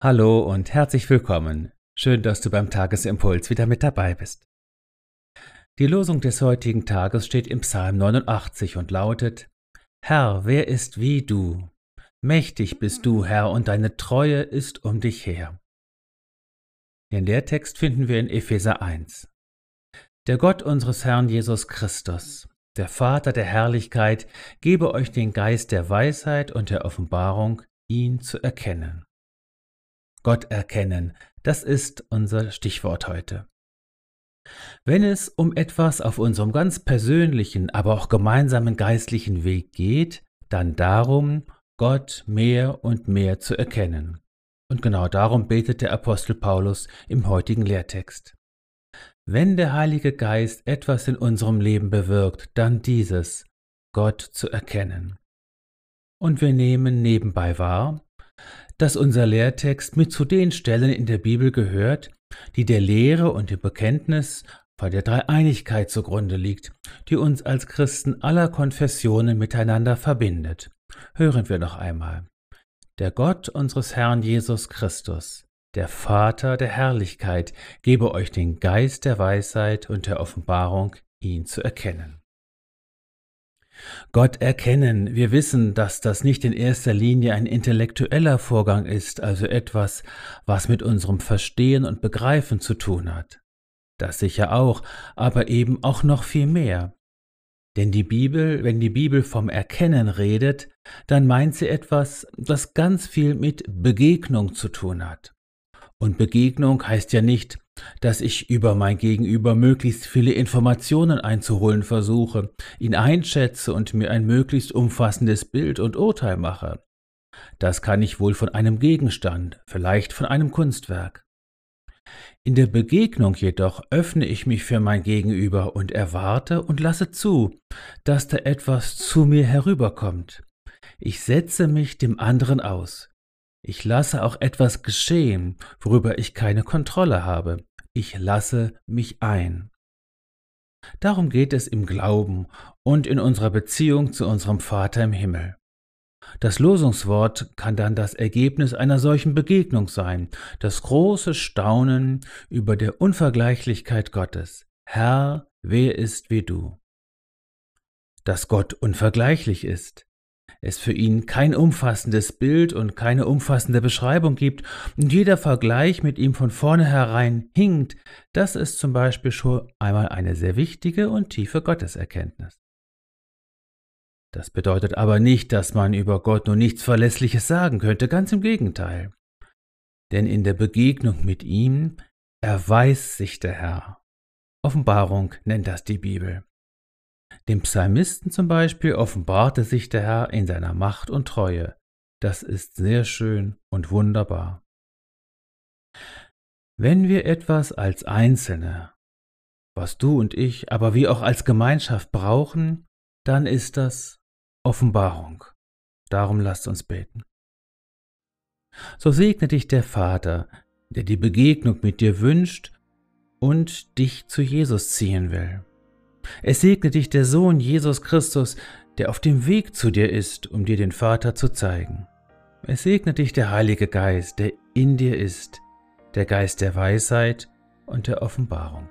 Hallo und herzlich willkommen. Schön, dass du beim Tagesimpuls wieder mit dabei bist. Die Losung des heutigen Tages steht im Psalm 89 und lautet: Herr, wer ist wie du? Mächtig bist du, Herr, und deine Treue ist um dich her. Den Lehrtext finden wir in Epheser 1. Der Gott unseres Herrn Jesus Christus, der Vater der Herrlichkeit, gebe euch den Geist der Weisheit und der Offenbarung, ihn zu erkennen. Gott erkennen, das ist unser Stichwort heute. Wenn es um etwas auf unserem ganz persönlichen, aber auch gemeinsamen geistlichen Weg geht, dann darum, Gott mehr und mehr zu erkennen. Und genau darum betet der Apostel Paulus im heutigen Lehrtext. Wenn der Heilige Geist etwas in unserem Leben bewirkt, dann dieses, Gott zu erkennen. Und wir nehmen nebenbei wahr, dass unser Lehrtext mit zu den Stellen in der Bibel gehört, die der Lehre und dem Bekenntnis bei der Dreieinigkeit zugrunde liegt, die uns als Christen aller Konfessionen miteinander verbindet. Hören wir noch einmal. Der Gott unseres Herrn Jesus Christus, der Vater der Herrlichkeit, gebe euch den Geist der Weisheit und der Offenbarung, ihn zu erkennen. Gott erkennen, wir wissen, dass das nicht in erster Linie ein intellektueller Vorgang ist, also etwas, was mit unserem Verstehen und Begreifen zu tun hat. Das sicher auch, aber eben auch noch viel mehr. Denn die Bibel, wenn die Bibel vom Erkennen redet, dann meint sie etwas, das ganz viel mit Begegnung zu tun hat. Und Begegnung heißt ja nicht, dass ich über mein Gegenüber möglichst viele Informationen einzuholen versuche, ihn einschätze und mir ein möglichst umfassendes Bild und Urteil mache. Das kann ich wohl von einem Gegenstand, vielleicht von einem Kunstwerk. In der Begegnung jedoch öffne ich mich für mein Gegenüber und erwarte und lasse zu, dass da etwas zu mir herüberkommt. Ich setze mich dem anderen aus. Ich lasse auch etwas geschehen, worüber ich keine Kontrolle habe. Ich lasse mich ein. Darum geht es im Glauben und in unserer Beziehung zu unserem Vater im Himmel. Das Losungswort kann dann das Ergebnis einer solchen Begegnung sein, das große Staunen über der Unvergleichlichkeit Gottes. Herr, wer ist wie du? Dass Gott unvergleichlich ist, es für ihn kein umfassendes Bild und keine umfassende Beschreibung gibt und jeder Vergleich mit ihm von vornherein hinkt, das ist zum Beispiel schon einmal eine sehr wichtige und tiefe Gotteserkenntnis. Das bedeutet aber nicht, dass man über Gott nur nichts Verlässliches sagen könnte, ganz im Gegenteil. Denn in der Begegnung mit ihm erweist sich der Herr. Offenbarung nennt das die Bibel. Dem Psalmisten zum Beispiel offenbarte sich der Herr in seiner Macht und Treue. Das ist sehr schön und wunderbar. Wenn wir etwas als Einzelne, was du und ich, aber wie auch als Gemeinschaft brauchen, dann ist das Offenbarung. Darum lasst uns beten. So segne dich der Vater, der die Begegnung mit dir wünscht und dich zu Jesus ziehen will. Es segne dich der Sohn Jesus Christus, der auf dem Weg zu dir ist, um dir den Vater zu zeigen. Es segne dich der Heilige Geist, der in dir ist, der Geist der Weisheit und der Offenbarung.